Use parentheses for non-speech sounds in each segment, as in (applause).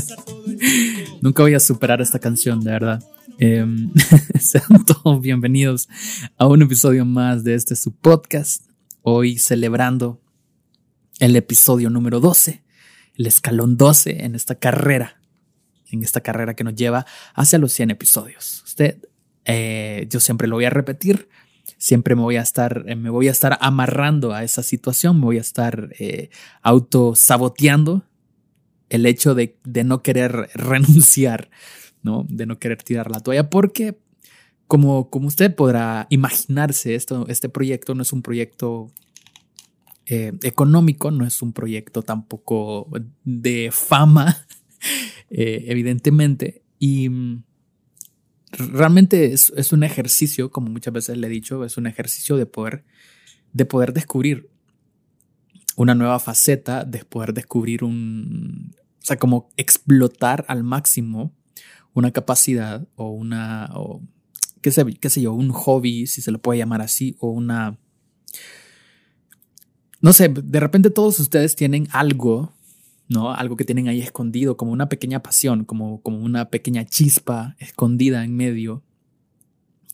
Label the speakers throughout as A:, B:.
A: (laughs) Nunca voy a superar esta canción, de verdad. Em, (laughs) sean todos bienvenidos a un episodio más de este su podcast. Hoy celebrando el episodio número 12, el escalón 12 en esta carrera, en esta carrera que nos lleva hacia los 100 episodios. Usted, eh, yo siempre lo voy a repetir, siempre me voy a estar, eh, me voy a estar amarrando a esa situación, me voy a estar eh, auto saboteando el hecho de, no querer (laughs) renunciar, ¿no? De no querer tirar la toalla, porque como, como usted podrá imaginarse, esto, este proyecto no es un proyecto eh, económico, no es un proyecto tampoco de fama, (laughs) evidentemente, y realmente es, un ejercicio, como muchas veces le he dicho, es un ejercicio de poder, de poder descubrir una nueva faceta, de poder descubrir un, o sea, como explotar al máximo una capacidad o una, o qué sé, qué sé yo, un hobby, si se lo puede llamar así, o una, no sé, de repente todos ustedes tienen algo ¿no? Algo que tienen ahí escondido, como una pequeña pasión, como, como una pequeña chispa escondida en medio,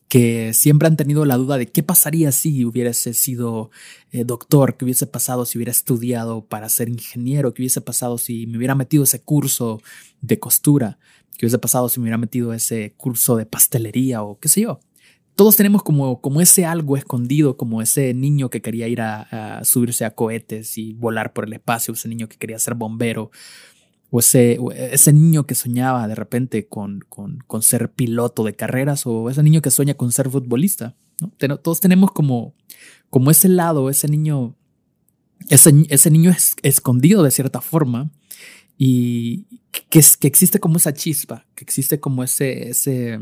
A: que siempre han tenido la duda de qué pasaría si hubiese sido eh, doctor, qué hubiese pasado si hubiera estudiado para ser ingeniero, qué hubiese pasado si me hubiera metido ese curso de costura, qué hubiese pasado si me hubiera metido ese curso de pastelería o qué sé yo. Todos tenemos como, como ese algo escondido, como ese niño que quería ir a, subirse a cohetes y volar por el espacio, ese niño que quería ser bombero, o ese, ese niño que soñaba de repente con, con, con, ser piloto de carreras, o ese niño que sueña con ser futbolista. Todos tenemos como, como ese lado, ese niño, ese, ese niño es, escondido de cierta forma y que, que existe como esa chispa, que existe como ese, ese,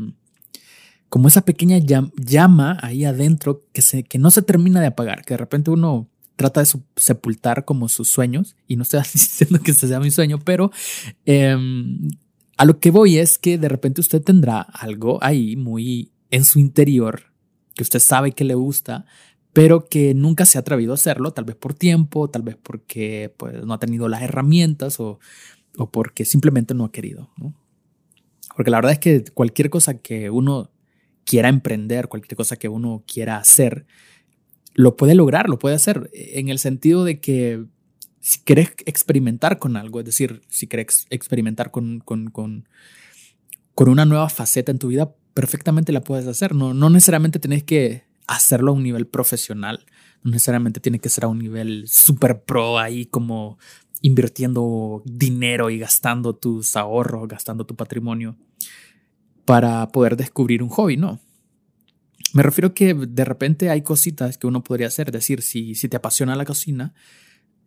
A: como esa pequeña llama ahí adentro que, se, que no se termina de apagar, que de repente uno trata de sepultar como sus sueños, y no estoy (laughs) diciendo que este sea mi sueño, pero em, a lo que voy es que de repente usted tendrá algo ahí muy en su interior, que usted sabe que le gusta, pero que nunca se ha atrevido a hacerlo, tal vez por tiempo, tal vez porque pues, no ha tenido las herramientas o, o porque simplemente no ha querido. Porque la verdad es que cualquier cosa que uno quiera emprender, cualquier cosa que uno quiera hacer, lo puede lograr, lo puede hacer, en el sentido de que si quieres experimentar con algo, es decir, si quieres experimentar con, con, con, una nueva faceta en tu vida, perfectamente la puedes hacer. No, no necesariamente tienes que hacerlo a un nivel profesional, no necesariamente tiene que ser a un nivel super pro ahí como invirtiendo dinero y gastando tus ahorros, gastando tu patrimonio para poder descubrir un hobby, no. Me refiero que de repente hay cositas que uno podría hacer, es decir, si, si te apasiona la cocina,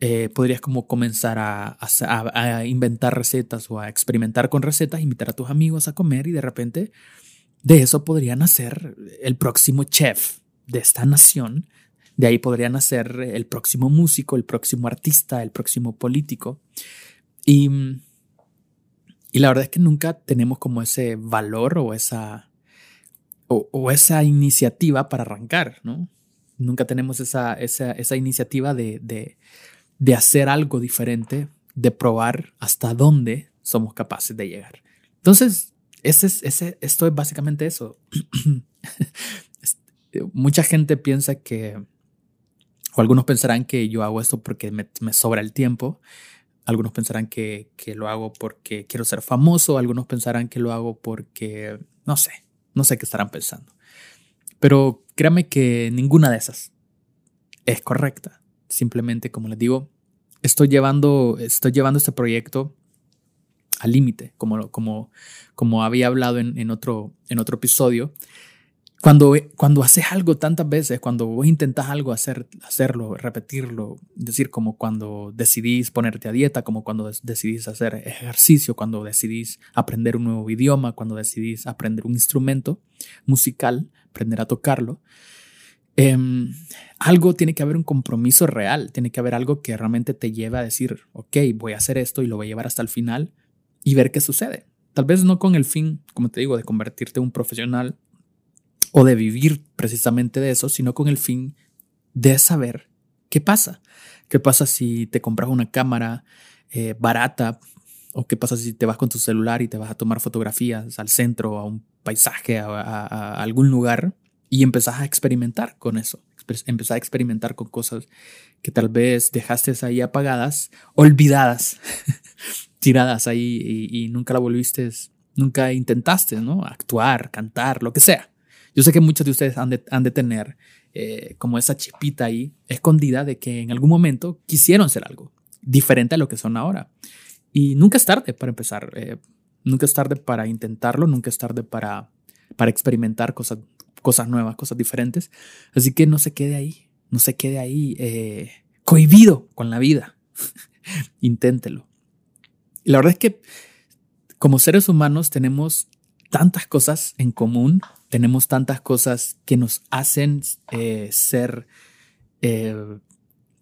A: eh, podrías como comenzar a, inventar recetas o a experimentar con recetas, invitar a tus amigos a comer y de repente de eso podrían hacer el próximo chef de esta nación. De ahí podrían hacer el próximo músico, el próximo artista, el próximo político. Y y la verdad es que nunca tenemos como ese valor o esa, o, esa iniciativa para arrancar, ¿no? Nunca tenemos esa, esa, esa iniciativa de, de, de hacer algo diferente, de probar hasta dónde somos capaces de llegar. Entonces, ese es, ese, esto es básicamente eso. (clears throat) Mucha gente piensa que, o algunos pensarán que yo hago esto porque me, me sobra el tiempo, algunos pensarán que, lo hago porque quiero ser famoso, algunos pensarán que lo hago porque, no sé, no sé qué estarán pensando. Pero créame que ninguna de esas es correcta. Simplemente, como les digo, estoy llevando, estoy llevando este proyecto al límite, como, como, como había hablado en, otro, en otro episodio. Cuando, cuando haces algo tantas veces, cuando vos intentas algo, hacer, hacerlo, repetirlo, decir como cuando decidís ponerte a dieta, como cuando decidís hacer ejercicio, cuando decidís aprender un nuevo idioma, cuando decidís aprender un instrumento musical, aprender a tocarlo, em, algo tiene que haber un compromiso real, tiene que haber algo que realmente te lleve a decir, ok, voy a hacer esto y lo voy a llevar hasta el final y ver qué sucede. Tal vez no con el fin, como te digo, de convertirte en un profesional o de vivir precisamente de eso, sino con el fin de saber qué pasa. ¿Qué pasa si te compras una cámara eh, barata ¿O qué pasa si te vas con tu celular y te vas a tomar fotografías al centro, a un paisaje, a, algún lugar y empezás a experimentar con eso? Empezás a experimentar con cosas que tal vez dejaste ahí apagadas, olvidadas, (laughs) tiradas ahí y, nunca la volviste, nunca intentaste, ¿no? Actuar, cantar, lo que sea. Yo sé que muchos de ustedes han de, han de tener eh, como esa chipita ahí escondida de que en algún momento quisieron ser algo diferente a lo que son ahora. Y nunca es tarde para empezar. Eh, nunca es tarde para intentarlo, nunca es tarde para, para experimentar cosas, cosas nuevas, cosas diferentes. Así que no se quede ahí, no se quede ahí eh, cohibido con la vida. (laughs) Inténtelo. Y la verdad es que como seres humanos tenemos tantas cosas en común, tenemos tantas cosas que nos hacen eh, ser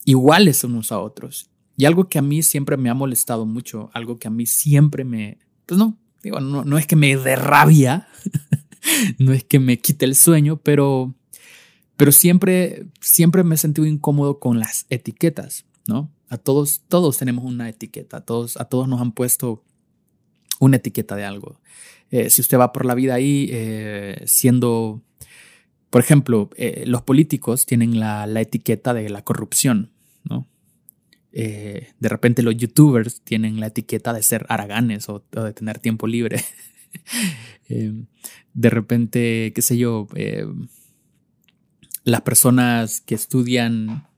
A: iguales unos a otros. Y algo que a mí siempre me ha molestado mucho, algo que a mí siempre me, pues no, digo, no, no es que me dé rabia, (laughs) no es que me quite el sueño, pero, pero siempre, siempre me he sentido incómodo con las etiquetas, ¿no? A todos, todos tenemos una etiqueta, a todos, a todos nos han puesto una etiqueta de algo. Eh, si usted va por la vida ahí eh, siendo, por ejemplo, eh, los políticos tienen la, la etiqueta de la corrupción, ¿no? De repente los youtubers tienen la etiqueta de ser araganes o, de tener tiempo libre. (laughs) De repente, qué sé yo, las personas que estudian,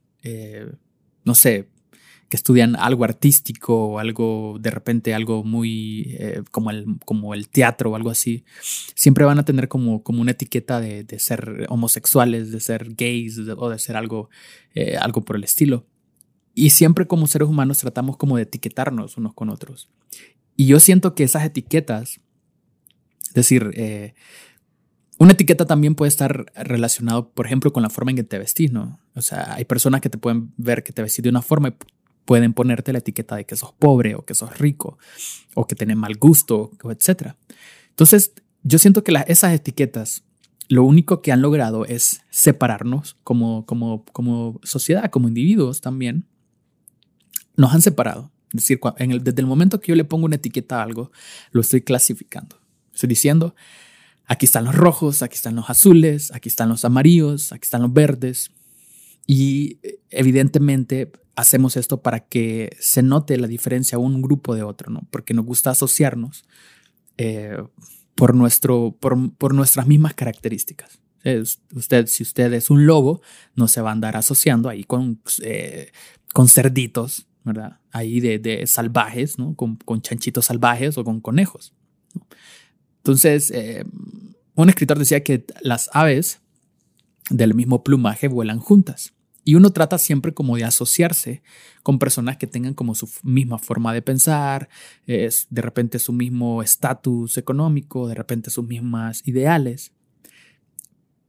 A: no sé, que estudian algo artístico o algo, de repente algo muy eh, como, el, como el teatro o algo así, siempre van a tener como, como una etiqueta de, ser homosexuales, de ser gays o de ser algo, algo por el estilo. Y siempre como seres humanos tratamos como de etiquetarnos unos con otros. Y yo siento que esas etiquetas, es decir, eh, una etiqueta también puede estar relacionado, por ejemplo, con la forma en que te vestís, ¿no? O sea, hay personas que te pueden ver que te vestís de una forma pueden ponerte la etiqueta de que sos pobre o que sos rico o que tenés mal gusto, etc. Entonces, yo siento que esas etiquetas lo único que han logrado es separarnos como sociedad, como individuos también, nos han separado. Es decir, desde el momento que yo le pongo una etiqueta a algo, lo estoy clasificando. Estoy diciendo, aquí están los rojos, aquí están los azules, aquí están los amarillos, aquí están los verdes. Y evidentemente hacemos esto para que se note la diferencia un grupo de otro, ¿no? Porque nos gusta asociarnos eh, por, nuestro, por, nuestras mismas características. Usted, si usted es un lobo, no se va a andar asociando ahí con, eh, con cerditos ¿verdad? Ahí de, salvajes, ¿no? Con, chanchitos salvajes o con conejos. Entonces, eh, un escritor decía que las aves del mismo plumaje vuelan juntas. Y uno trata siempre como de asociarse con personas que tengan como su misma forma de pensar, es de repente su mismo estatus económico, de repente sus mismas ideales.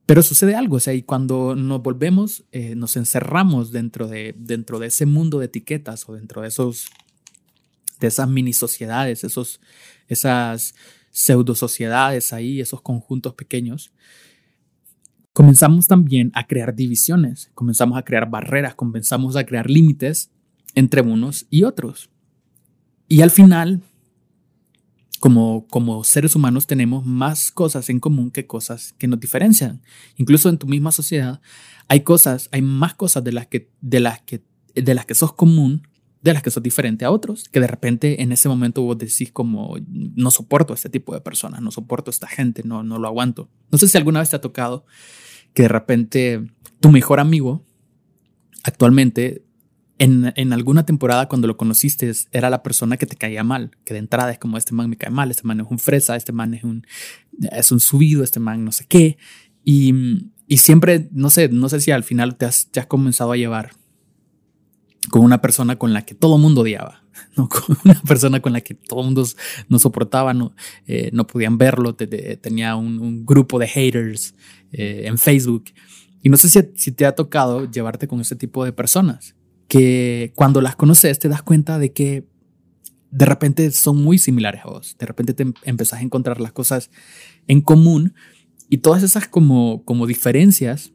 A: Pero sucede algo, o sea, y cuando nos volvemos, eh, nos encerramos dentro de, dentro de ese mundo de etiquetas o dentro de esos, de esas mini sociedades, esos, esas pseudo sociedades ahí, esos conjuntos pequeños, comenzamos también a crear divisiones, comenzamos a crear barreras, comenzamos a crear límites entre unos y otros. Y al final como, como seres humanos tenemos más cosas en común que cosas que nos diferencian. Incluso en tu misma sociedad hay cosas, hay más cosas de las que, de las que, de las que sos común, de las que sos diferente a otros, que de repente en ese momento vos decís como, no soporto este tipo de personas, no soporto esta gente, no, no lo aguanto. No sé si alguna vez te ha tocado que de repente tu mejor amigo actualmente en, alguna temporada cuando lo conociste era la persona que te caía mal, que de entrada es como este man me cae mal, este man es un fresa, este man es un, es un subido, este man no sé qué. Y, y siempre, no sé, no sé si al final te has, te has comenzado a llevar con una persona con la que todo mundo odiaba, (laughs) ¿no? con una persona con la que todo mundo no soportaba, no, eh, no podían verlo, tenía un, grupo de haters eh, en Facebook. Y no sé si, si te ha tocado llevarte con ese tipo de personas que cuando las conoces te das cuenta de que de repente son muy similares a vos. De repente te empezás a encontrar las cosas en común y todas esas como, como diferencias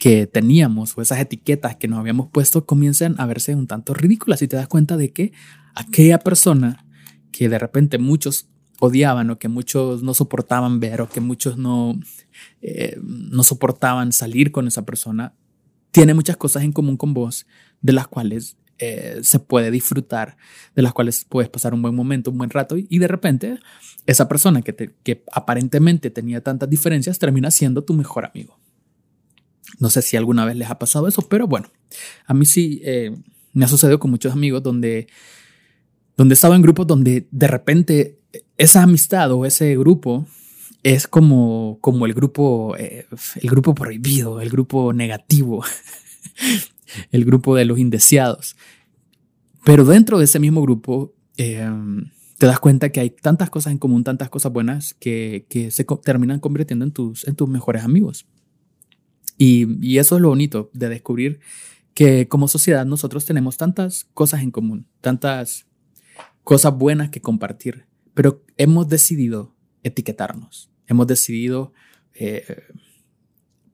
A: que teníamos o esas etiquetas que nos habíamos puesto comienzan a verse un tanto ridículas y te das cuenta de que aquella persona que de repente muchos odiaban o que muchos no soportaban ver o que muchos no, eh, no soportaban salir con esa persona, tiene muchas cosas en común con vos de las cuales eh, se puede disfrutar, de las cuales puedes pasar un buen momento, un buen rato y, de repente esa persona que, que aparentemente tenía tantas diferencias termina siendo tu mejor amigo. No sé si alguna vez les ha pasado eso, pero bueno, a mí sí eh, me ha sucedido con muchos amigos donde, donde he estado en grupos donde de repente esa amistad o ese grupo es como, como el grupo, eh, el grupo prohibido, el grupo negativo, (laughs) el grupo de los indeseados. Pero dentro de ese mismo grupo em, te das cuenta que hay tantas cosas en común, tantas cosas buenas que, que se terminan convirtiendo en tus, en tus mejores amigos. Y, eso es lo bonito de descubrir que como sociedad nosotros tenemos tantas cosas en común, tantas cosas buenas que compartir, pero hemos decidido etiquetarnos, hemos decidido eh,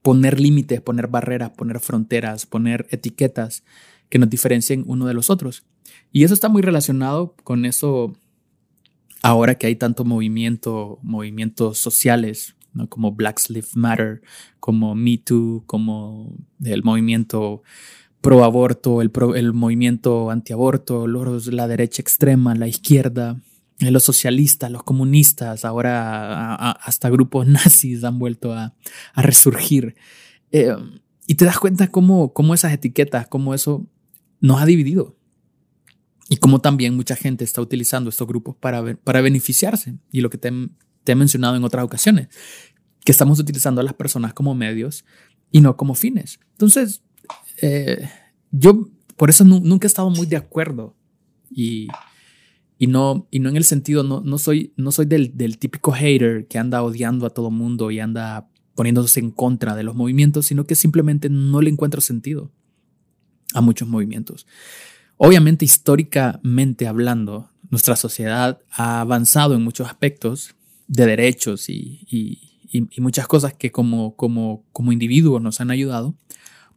A: poner límites, poner barreras, poner fronteras, poner etiquetas que nos diferencien uno de los otros. Y eso está muy relacionado con eso ahora que hay tanto movimiento, movimientos sociales, como Black Lives Matter, como Me Too, como el movimiento pro aborto, el, movimiento antiaborto, los, la derecha extrema, la izquierda, eh, los socialistas, los comunistas, ahora hasta grupos (laughs) nazis han vuelto a, resurgir. Eh, y te das cuenta cómo, cómo esas etiquetas, cómo eso nos ha dividido. Y cómo también mucha gente está utilizando estos grupos para, para beneficiarse. Y lo que te, he mencionado en otras ocasiones, que estamos utilizando a las personas como medios y no como fines. Entonces, eh, yo por eso nunca he estado muy de acuerdo. Y, y no, y no en el sentido, no, no soy, no soy del, del típico hater que anda odiando a todo mundo y anda poniéndose en contra de los movimientos, sino que simplemente no le encuentro sentido a muchos movimientos. Obviamente, históricamente hablando, nuestra sociedad ha avanzado en muchos aspectos de derechos y, y, muchas cosas que como, como, como individuos nos han ayudado,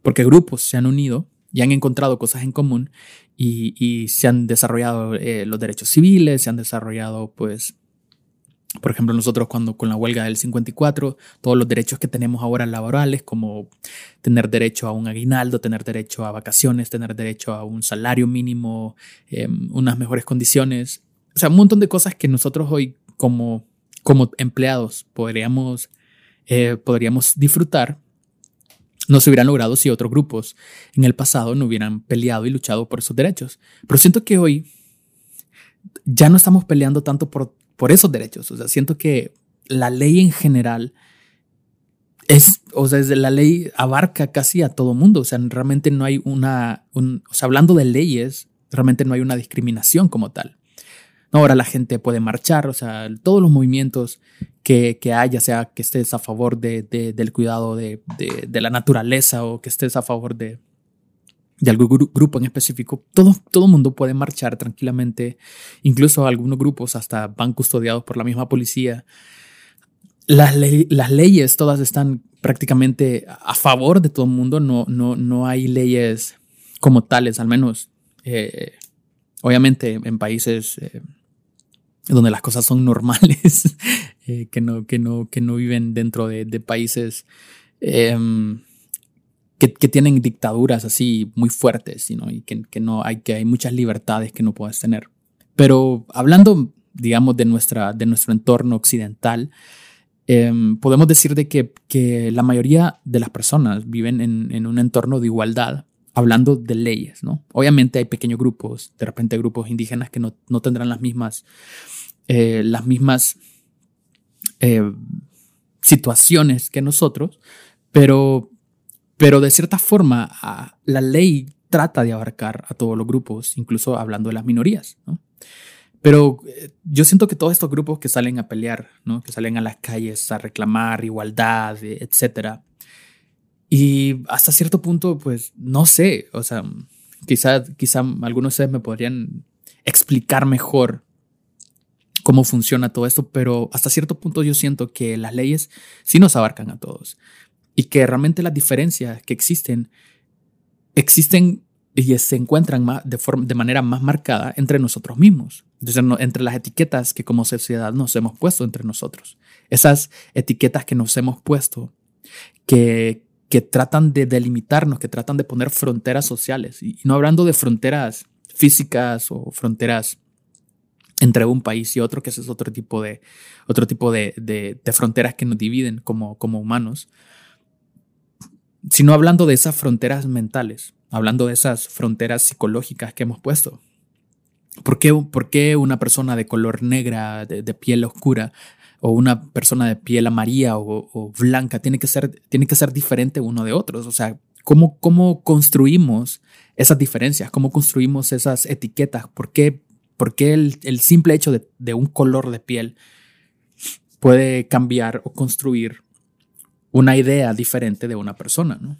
A: porque grupos se han unido y han encontrado cosas en común y, y se han desarrollado eh, los derechos civiles, se han desarrollado pues por ejemplo, nosotros cuando con la huelga del 54, todos los derechos que tenemos ahora laborales, como tener derecho a un aguinaldo, tener derecho a vacaciones, tener derecho a un salario mínimo, em, unas mejores condiciones, o sea, un montón de cosas que nosotros hoy como, como empleados podríamos, eh, podríamos disfrutar, no se hubieran logrado si otros grupos en el pasado no hubieran peleado y luchado por esos derechos. Pero siento que hoy ya no estamos peleando tanto por por esos derechos. O sea, siento que la ley en general es, o sea, la ley abarca casi a todo mundo. O sea, realmente no hay una, o sea, hablando de leyes, realmente no hay una discriminación como tal. Ahora la gente puede marchar, o sea, todos los movimientos que, que haya, sea que estés a favor de, del cuidado de, de, la naturaleza o que estés a favor de, algún grupo en específico, todo, todo mundo puede marchar tranquilamente, incluso algunos grupos hasta van custodiados por la misma policía. Las, las leyes todas están prácticamente a favor de todo el mundo, no, no, no hay leyes como tales, al menos eh, obviamente en países eh, donde las cosas son normales, (laughs) eh, que, no, que, no, que no viven dentro de, países em, que, tienen dictaduras así muy fuertes y que, que, no hay, que hay muchas libertades que no puedes tener. Pero hablando, digamos, de, nuestra, de nuestro entorno occidental, em, podemos decir de que, que, la mayoría de las personas viven en, en, un entorno de igualdad, hablando de leyes, ¿no? Obviamente hay pequeños grupos, de repente grupos indígenas que no, no tendrán las mismas, eh, las mismas eh, situaciones que nosotros, pero pero de cierta forma, la ley trata de abarcar a todos los grupos, incluso hablando de las minorías. Pero eh, yo siento que todos estos grupos que salen a pelear, ¿no? que salen a las calles a reclamar igualdad, etc. Y hasta cierto punto, pues no sé, o sea, quizá, quizá algunos de ustedes me podrían explicar mejor cómo funciona todo esto, pero hasta cierto punto yo siento que las leyes sí nos abarcan a todos y que realmente las diferencias que existen existen y se encuentran de, forma, de manera más marcada entre nosotros mismos, Entonces, entre las etiquetas que como sociedad nos hemos puesto entre nosotros. Esas etiquetas que nos hemos puesto, que, que tratan de delimitarnos, que tratan de poner fronteras sociales, y no hablando de fronteras físicas o fronteras entre un país y otro, que ese es otro tipo de, otro tipo de, de, fronteras que nos dividen como, como humanos, sino hablando de esas fronteras mentales, hablando de esas fronteras psicológicas que hemos puesto. ¿Por qué, por qué una persona de color negra, de, piel oscura, o una persona de piel amarilla o, blanca tiene que, ser, tiene que ser diferente uno de otros? O sea, ¿cómo, cómo construimos esas diferencias? ¿Cómo construimos esas etiquetas? ¿Por qué, por qué el, simple hecho de, un color de piel puede cambiar o construir una idea diferente de una persona? ¿no?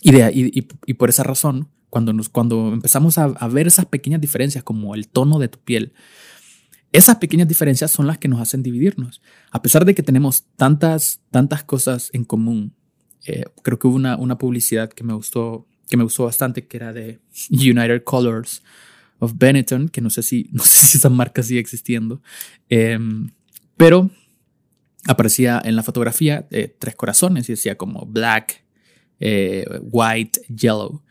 A: Y, y, por esa razón, cuando, nos, cuando empezamos a, ver esas pequeñas diferencias como el tono de tu piel, esas pequeñas diferencias son las que nos hacen dividirnos. A pesar de que tenemos tantas, tantas cosas en común, eh, creo que hubo una, una publicidad que me gustó que me gustó bastante, que era de United Colors of Benetton, que no sé si, (laughs) no sé si esa marca sigue existiendo, em, pero aparecía en la fotografía eh, tres corazones y decía como black, eh, white, yellow.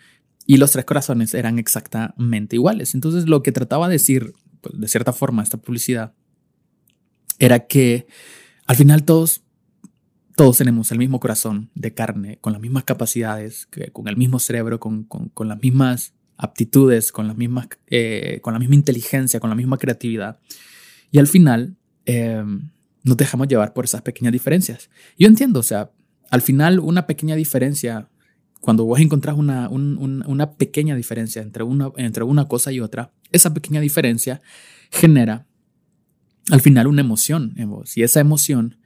A: Y los tres corazones eran exactamente iguales. Entonces lo que trataba de decir, de cierta forma, esta publicidad, era que al final todos, todos tenemos el mismo corazón de carne, con las mismas capacidades, con el mismo cerebro, con, con, las mismas aptitudes, con, las mismas, eh, con la misma inteligencia, con la misma creatividad. Y al final em, nos dejamos llevar por esas pequeñas diferencias. Yo entiendo, o sea, al final una pequeña diferencia, cuando vos encontrás una, una pequeña diferencia entre una, entre una cosa y otra, esa pequeña diferencia genera al final una emoción en vos. Y esa emoción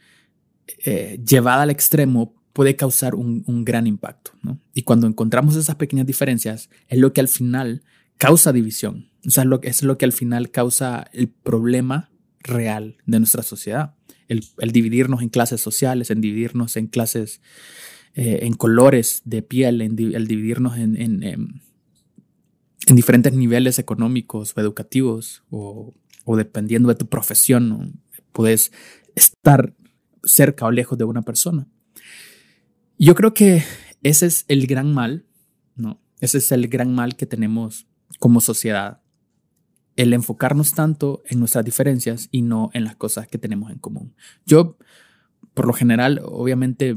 A: eh, llevada al extremo puede causar un, gran impacto. Y cuando encontramos esas pequeñas diferencias, es lo que al final causa división. O sea, es lo, es lo que al final causa el problema real de nuestra sociedad el, dividirnos en clases sociales, en dividirnos en clases, eh, en colores de piel, en, el dividirnos en, en, diferentes niveles económicos o educativos o, dependiendo de tu profesión, puedes estar cerca o lejos de una persona. Yo creo que ese es el gran mal, ¿no? Ese es el gran mal que tenemos como sociedad el enfocarnos tanto en nuestras diferencias y no en las cosas que tenemos en común. Yo, por lo general, obviamente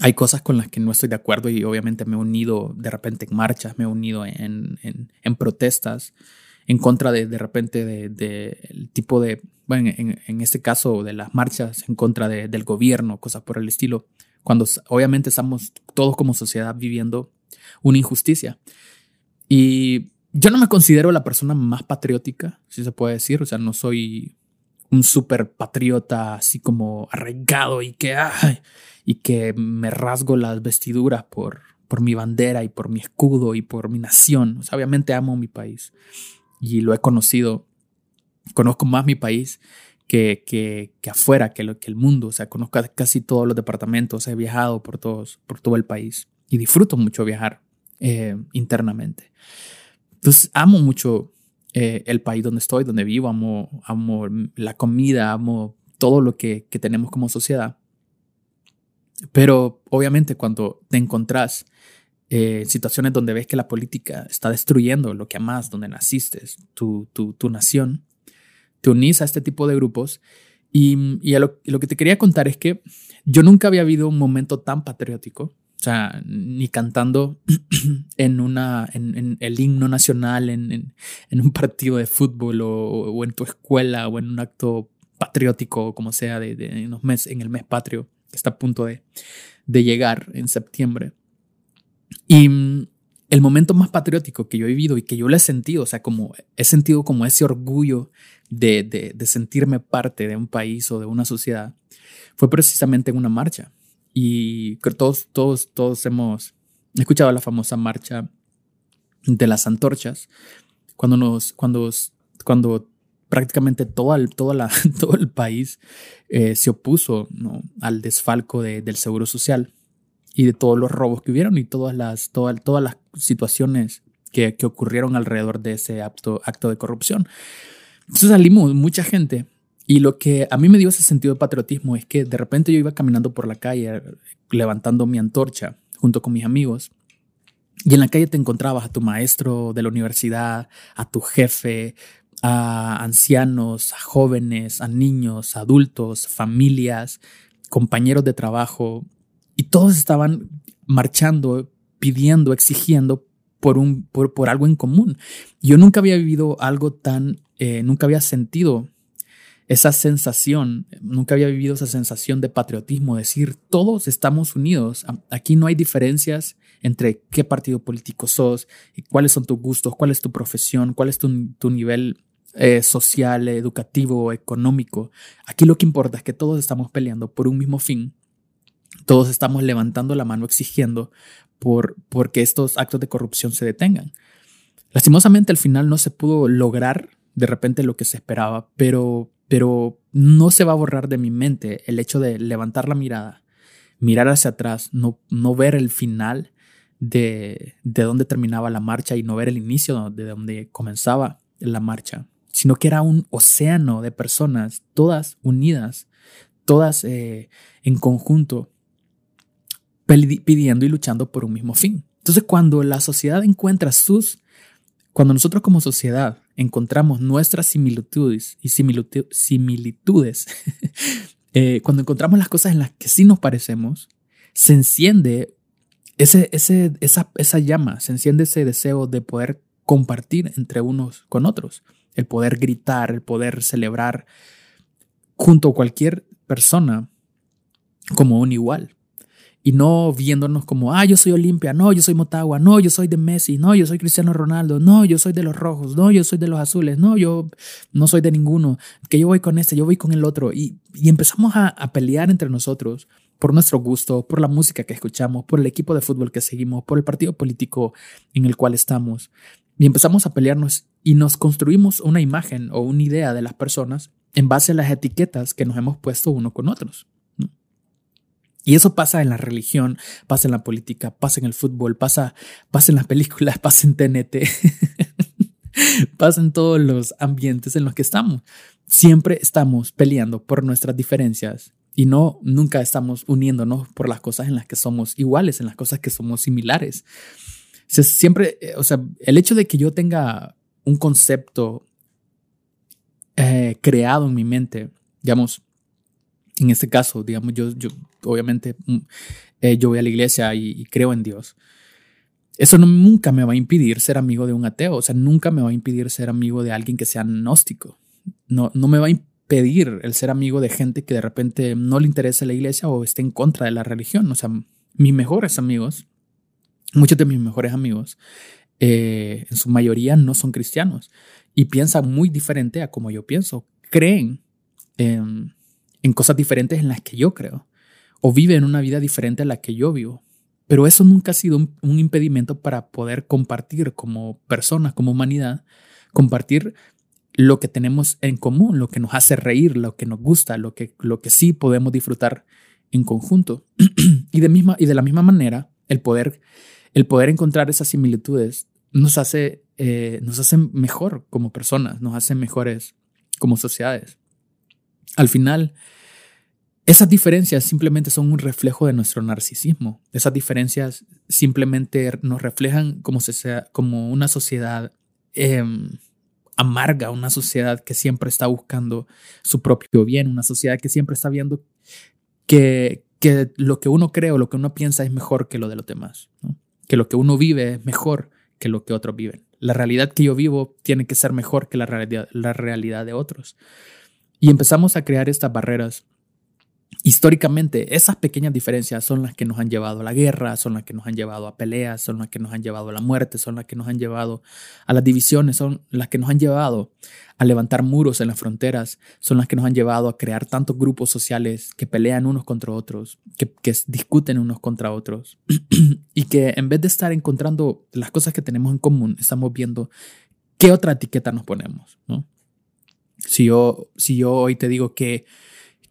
A: hay cosas con las que no estoy de acuerdo y obviamente me he unido de repente en marchas, me he unido en, en, protestas en contra de de repente del de, tipo de, bueno, en, en, este caso de las marchas en contra del gobierno, cosas por el estilo, cuando obviamente estamos todos como sociedad viviendo una injusticia. Y yo no me considero la persona más patriótica, si se puede decir. O sea, no soy un súper patriota así como arraigado y que, y que me rasgo las vestiduras por, por mi bandera y por mi escudo y por mi nación. Obviamente amo mi país y lo he conocido. Conozco más mi país que, que, que afuera, que, lo, que el mundo. O sea, conozco casi todos los departamentos, he viajado por, todos, por todo el país y disfruto mucho viajar eh, internamente. Entonces, amo mucho eh, el país donde estoy, donde vivo, amo, amo la comida, amo todo lo que, que tenemos como sociedad. Pero obviamente cuando te encontrás eh, en situaciones donde ves que la política está destruyendo lo que amas, donde naciste, tu, tu, tu nación, te unís a este tipo de grupos. Y, y lo, lo, que te quería contar es que yo nunca había habido un momento tan patriótico sea, ni cantando (clears throat) en, una, en, el himno nacional, en, un partido de fútbol o, en tu escuela o en un acto patriótico, como sea, de, en, los en el mes patrio que está a punto de, llegar en septiembre. Y mm, el momento más patriótico que yo he vivido y que yo lo he sentido, o sea, como he sentido como ese orgullo de, de sentirme parte de un país o de una sociedad, fue precisamente en una marcha. Y todos, todos, todos hemos escuchado la famosa marcha de las antorchas, cuando, nos, cuando, cuando prácticamente todo el, toda la, (laughs) todo el país eh, se opuso ¿no? al desfalco de, del seguro social. y de todos los robos que hubieron y todas las, todas, todas las situaciones que, que, ocurrieron alrededor de ese acto, acto de corrupción. Entonces salimos mucha gente y lo que a mí me dio ese sentido de patriotismo es que de repente yo iba caminando por la calle levantando mi antorcha junto con mis amigos y en la calle te encontrabas a tu maestro de la universidad, a tu jefe, a ancianos, a jóvenes, a niños, adultos, familias, compañeros de trabajo, y todos estaban marchando, pidiendo, exigiendo por, un, por, por algo en común. Yo nunca había vivido algo tan, eh, nunca había sentido esa sensación, nunca había vivido esa sensación de patriotismo, decir, todos estamos unidos, aquí no hay diferencias entre qué partido político sos, y cuáles son tus gustos, cuál es tu profesión, cuál es tu, nivel eh, social, educativo, económico. Aquí lo que importa es que todos estamos peleando por un mismo fin todos estamos levantando la mano exigiendo por, que estos actos de corrupción se detengan. Lastimosamente al final no se pudo lograr de repente lo que se esperaba, pero, pero no se va a borrar de mi mente el hecho de levantar la mirada, mirar hacia atrás, no, no ver el final de, de dónde terminaba la marcha y no ver el inicio de donde comenzaba la marcha, sino que era un océano de personas, todas unidas, todas eh, en conjunto, pidiendo y luchando por un mismo fin. Entonces, cuando la sociedad encuentra sus, cuando nosotros como sociedad encontramos nuestras similitudes y similitudes, (laughs) eh, cuando encontramos las cosas en las que sí nos parecemos, se enciende ese, esa, esa llama, se enciende ese deseo de poder compartir entre unos con otros, el poder gritar, el poder celebrar junto a cualquier persona como un igual y no viéndonos como, ah, yo soy Olimpia, no, yo soy Motagua, no, yo soy de Messi, no, yo soy Cristiano Ronaldo, no, yo soy de los rojos, no, yo soy de los azules, no, yo no soy de ninguno, que yo voy con este, yo voy con el otro. Y, y empezamos a, a pelear entre nosotros por nuestro gusto, por la música que escuchamos, por el equipo de fútbol que seguimos, por el partido político en el cual estamos. Y empezamos a pelearnos y nos construimos una imagen o una idea de las personas en base a las etiquetas que nos hemos puesto uno con otros. Y eso pasa en la religión, pasa en la política, pasa en el fútbol, pasa, pasa en las películas, (laughs) pasa en TNT, (laughs) pasa en todos los ambientes en los que estamos. Siempre estamos peleando por nuestras diferencias y no, nunca estamos uniéndonos por las cosas en las que somos iguales, en las cosas que somos similares. siempre, eh, o sea, el hecho de que yo tenga un concepto eh, creado en mi mente, digamos, en este caso, digamos, yo, yo obviamente mm, eh, yo voy a la iglesia y, creo en Dios. Eso no, nunca me va a impedir ser amigo de un ateo, o sea, nunca me va a impedir ser amigo de alguien que sea gnóstico. No, no me va a impedir el ser amigo de gente que de repente no le interesa la iglesia o esté en contra de la religión. O sea, mis mejores amigos, muchos de mis mejores amigos, eh, en su mayoría no son cristianos y piensan muy diferente a como yo pienso. Creen en en cosas diferentes en las que yo creo, o viven una vida diferente a la que yo vivo. Pero eso nunca ha sido un, impedimento para poder compartir como personas, como humanidad, compartir lo que tenemos en común, lo que nos hace reír, lo que nos gusta, lo que, lo que sí podemos disfrutar en conjunto. (clears throat) y, de misma, y de la misma manera, el poder, el poder encontrar esas similitudes nos hace, eh, nos hace mejor como personas, nos hace mejores como sociedades. Al final, esas diferencias simplemente son un reflejo de nuestro narcisismo. Esas diferencias simplemente nos reflejan como, sea, como una sociedad em, amarga, una sociedad que siempre está buscando su propio bien, una sociedad que siempre está viendo que, que lo que uno cree o lo que uno piensa es mejor que lo de los demás, que lo que uno vive es mejor que lo que otros viven. La realidad que yo vivo tiene que ser mejor que la la realidad de otros. Y empezamos a crear estas barreras históricamente esas pequeñas diferencias son las que nos han llevado a la guerra, son las que nos han llevado a peleas, son las que nos han llevado a la muerte, son las que nos han llevado a las divisiones, son las que nos han llevado a levantar muros en las fronteras, son las que nos han llevado a crear tantos grupos sociales que pelean unos contra otros, que, discuten unos contra otros (clears throat) y que en vez de estar encontrando las cosas que tenemos en común, estamos viendo qué otra etiqueta nos ponemos. Si, yo, si yo hoy te digo que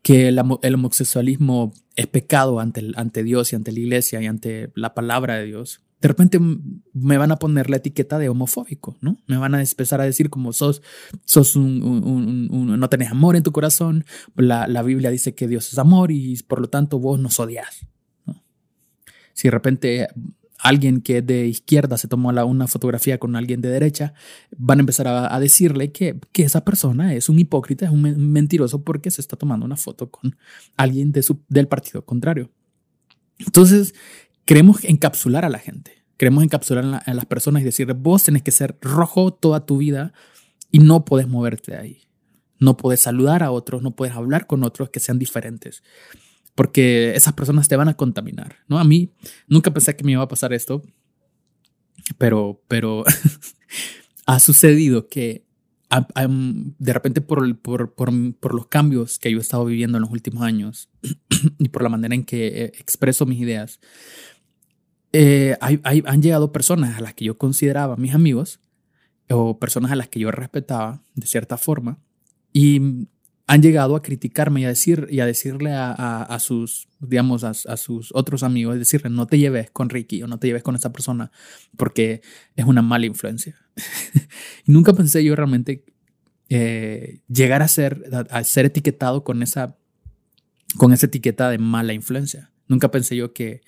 A: que el, homosexualismo es pecado ante, ante Dios y ante la iglesia y ante la palabra de Dios, de repente me van a poner la etiqueta de homofóbico, ¿no? Me van a empezar a decir como sos, sos un, no tenés amor en tu corazón, la, la, Biblia dice que Dios es amor y por lo tanto vos nos odias. Si de repente alguien que de izquierda se tomó una fotografía con alguien de derecha, van a empezar a, decirle que, que, esa persona es un hipócrita, es un mentiroso porque se está tomando una foto con alguien de su, del partido contrario. Entonces, queremos encapsular a la gente, queremos encapsular a las personas y decir, vos tenés que ser rojo toda tu vida y no puedes moverte de ahí. No puedes saludar a otros, no puedes hablar con otros que sean diferentes, porque esas personas te van a contaminar, ¿no? A mí nunca pensé que me iba a pasar esto, pero, pero (laughs) ha sucedido que de repente por, los cambios que yo he estado viviendo en los últimos años (clears throat) y por la manera en que expreso mis ideas, eh, han llegado personas a las que yo consideraba mis amigos o personas a las que yo respetaba de cierta forma y han llegado a criticarme y a, decir, y a decirle a, sus, digamos, a, sus otros amigos, decirle, no te lleves con Ricky o no te lleves con esa persona porque es una mala influencia. (laughs) nunca pensé yo realmente eh, llegar a ser, a, ser etiquetado con esa, con esa etiqueta de mala influencia. Nunca pensé yo que,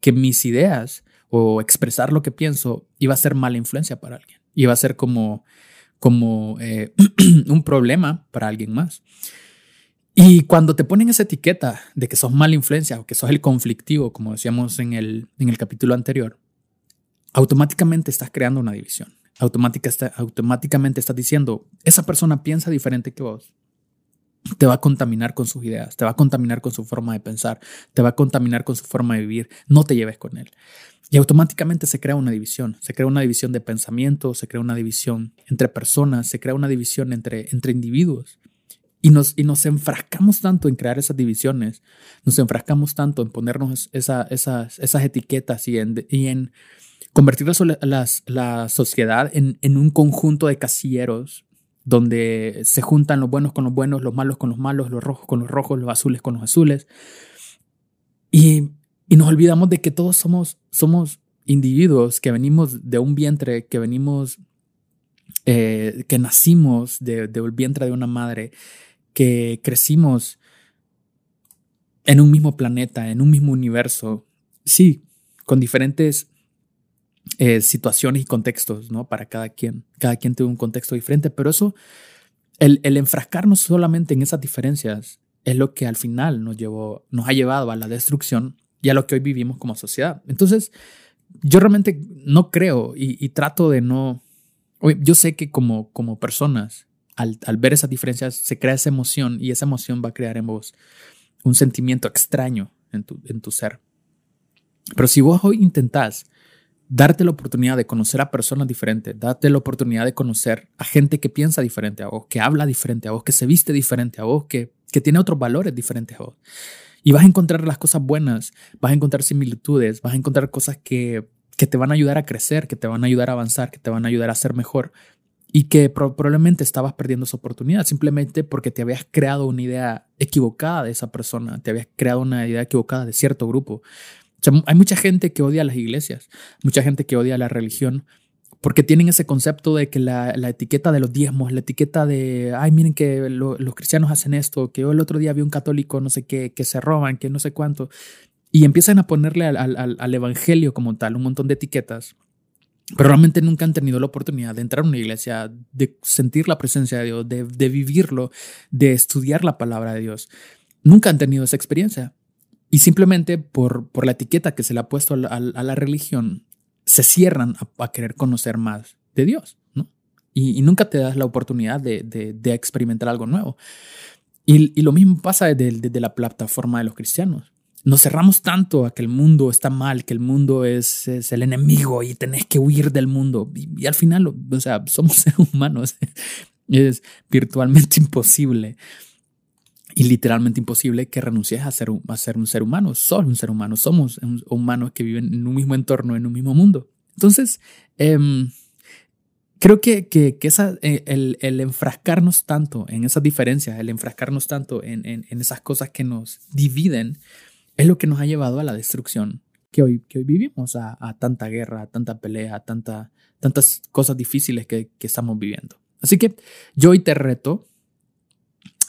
A: que mis ideas o expresar lo que pienso iba a ser mala influencia para alguien. Iba a ser como, como eh, (clears throat) un problema para alguien más. Y cuando te ponen esa etiqueta de que sos mala influencia o que sos el conflictivo, como decíamos en el, en el capítulo anterior, automáticamente estás creando una división. automáticamente estás diciendo, esa persona piensa diferente que vos te va a contaminar con sus ideas, te va a contaminar con su forma de pensar, te va a contaminar con su forma de vivir, no te lleves con él. Y automáticamente se crea una división, se crea una división de pensamiento, se crea una división entre personas, se crea una división entre, entre individuos. Y nos, y nos enfrascamos tanto en crear esas divisiones, nos enfrascamos tanto en ponernos esas, esas etiquetas y en, y en convertir la, la sociedad en, en un conjunto de casilleros donde se juntan los buenos con los buenos, los malos con los malos, los rojos con los rojos, los azules con los azules. Y, nos olvidamos de que todos somos, somos individuos que venimos de un vientre, que venimos, eh, que nacimos de, del vientre de una madre, que crecimos en un mismo planeta, en un mismo universo, sí, con diferentes eh, situaciones y contextos, ¿no? Para cada quien. Cada quien tiene un contexto diferente, pero eso, el, el enfrascarnos solamente en esas diferencias es lo que al final nos, llevó, nos ha llevado a la destrucción y a lo que hoy vivimos como sociedad. Entonces, yo realmente no creo y, trato de no... Yo sé que como, personas, al, al, ver esas diferencias, se crea esa emoción y esa emoción va a crear en vos un sentimiento extraño en tu, en tu ser. Pero si vos hoy intentás darte la oportunidad de conocer a personas diferentes, darte la oportunidad de conocer a gente que piensa diferente a vos, que habla diferente a vos, que se viste diferente a vos, que, que tiene otros valores diferentes a vos. Y vas a encontrar las cosas buenas, vas a encontrar similitudes, vas a encontrar cosas que, que te van a ayudar a crecer, que te van a ayudar a avanzar, que te van a ayudar a ser mejor y que probablemente estabas perdiendo esa oportunidad simplemente porque te habías creado una idea equivocada de esa persona, te habías creado una idea equivocada de cierto grupo hay mucha gente que odia las iglesias, mucha gente que odia la religión, porque tienen ese concepto de que la, etiqueta de los diezmos, la etiqueta de, ay, miren que los cristianos hacen esto, que yo el otro día vi un católico, no sé qué, que se roban, que no sé cuánto, y empiezan a ponerle al, evangelio como tal un montón de etiquetas, pero realmente nunca han tenido la oportunidad de entrar a una iglesia, de sentir la presencia de Dios, de, de vivirlo, de estudiar la palabra de Dios. Nunca han tenido esa experiencia. Y simplemente por, por la etiqueta que se le ha puesto a la, religión, se cierran a, querer conocer más de Dios. Y, nunca te das la oportunidad de, de, experimentar algo nuevo. Y, y lo mismo pasa desde, la plataforma de los cristianos. Nos cerramos tanto a que el mundo está mal, que el mundo es, es el enemigo y tenés que huir del mundo. Y, al final, o sea, somos (laughs) seres humanos. es virtualmente imposible y literalmente imposible que renuncies a ser, a ser un ser humano. Sos un ser humano, somos humanos que viven en un mismo entorno, en un mismo mundo. Entonces, em, creo que, que, que esa, eh, el, el, enfrascarnos tanto en esas diferencias, el enfrascarnos tanto en, en, en, esas cosas que nos dividen, es lo que nos ha llevado a la destrucción que hoy, que hoy vivimos, a, tanta guerra, a tanta pelea, a tanta, tantas cosas difíciles que, que estamos viviendo. Así que yo hoy te reto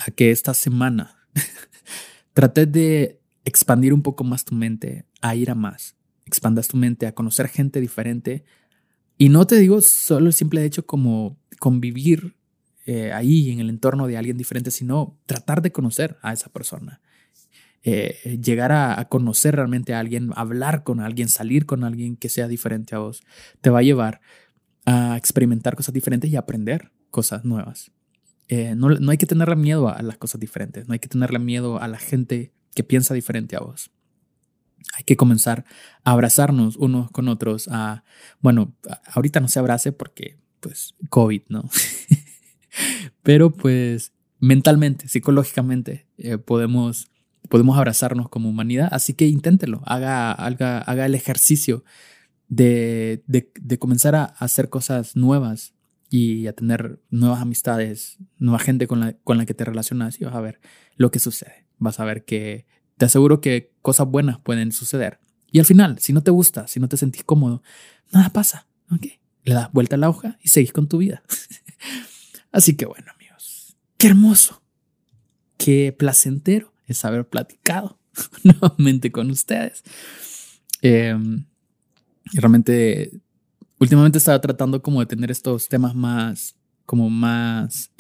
A: a que esta semana (laughs) trates de expandir un poco más tu mente, a ir a más. Expandas tu mente a conocer gente diferente. Y no te digo solo el simple hecho como convivir eh, ahí en el entorno de alguien diferente, sino tratar de conocer a esa persona. Eh, llegar a, conocer realmente a alguien, hablar con alguien, salir con alguien que sea diferente a vos, te va a llevar a experimentar cosas diferentes y aprender cosas nuevas. Eh, no, no, hay que tenerle miedo a, las cosas diferentes, no hay que tenerle miedo a la gente que piensa diferente a vos. Hay que comenzar a abrazarnos unos con otros, a, bueno, ahorita no se abrace porque, pues, COVID, ¿no? (laughs) Pero pues mentalmente, psicológicamente, eh, podemos podemos abrazarnos como humanidad. Así que inténtelo, haga, haga, haga el ejercicio de, de, comenzar a hacer cosas nuevas y a tener nuevas amistades, nueva gente con la, con la que te relacionas y vas a ver lo que sucede. Vas a ver que te aseguro que cosas buenas pueden suceder. Y al final, si no te gusta, si no te sentís cómodo, nada pasa. ¿okay? Le das vuelta a la hoja y seguís con tu vida. (laughs) Así que bueno, amigos, qué hermoso, qué placentero es haber platicado (laughs) nuevamente con ustedes. Em, realmente, últimamente estaba tratando como de tener estos temas más, como más,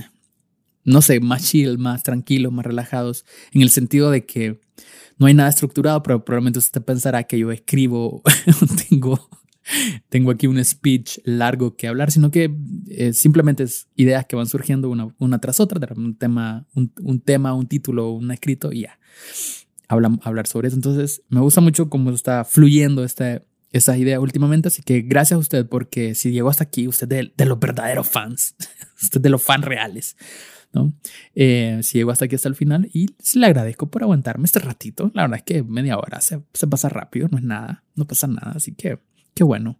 A: no sé, más chill, más tranquilos, más relajados, en el sentido de que no hay nada estructurado, pero probablemente usted pensará que yo escribo, (laughs) tengo tengo aquí un speech largo que hablar, sino que eh, simplemente es ideas que van surgiendo una, tras otra, un tema, un, tema, un título, un escrito y ya. Habla, hablar sobre eso. Entonces, me gusta mucho cómo está fluyendo esta, esa idea últimamente. Así que gracias a usted, porque si llegó hasta aquí, usted de, de los verdaderos fans, (laughs) usted de los fans reales. ¿no? Eh, si llegó hasta aquí hasta el final y le agradezco por aguantarme este ratito. La verdad es que media hora se, pasa rápido, no es nada, no pasa nada. Así que Qué bueno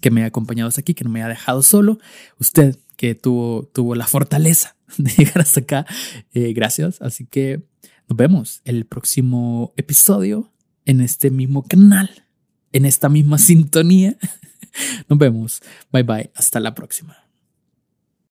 A: que me haya acompañado hasta aquí, que no me haya dejado solo. Usted que tuvo, tuvo la fortaleza (laughs) de llegar hasta acá, eh, gracias. Así que nos vemos el próximo episodio en este mismo canal, en esta misma (laughs) sintonía. Nos vemos. Bye bye. Hasta la próxima.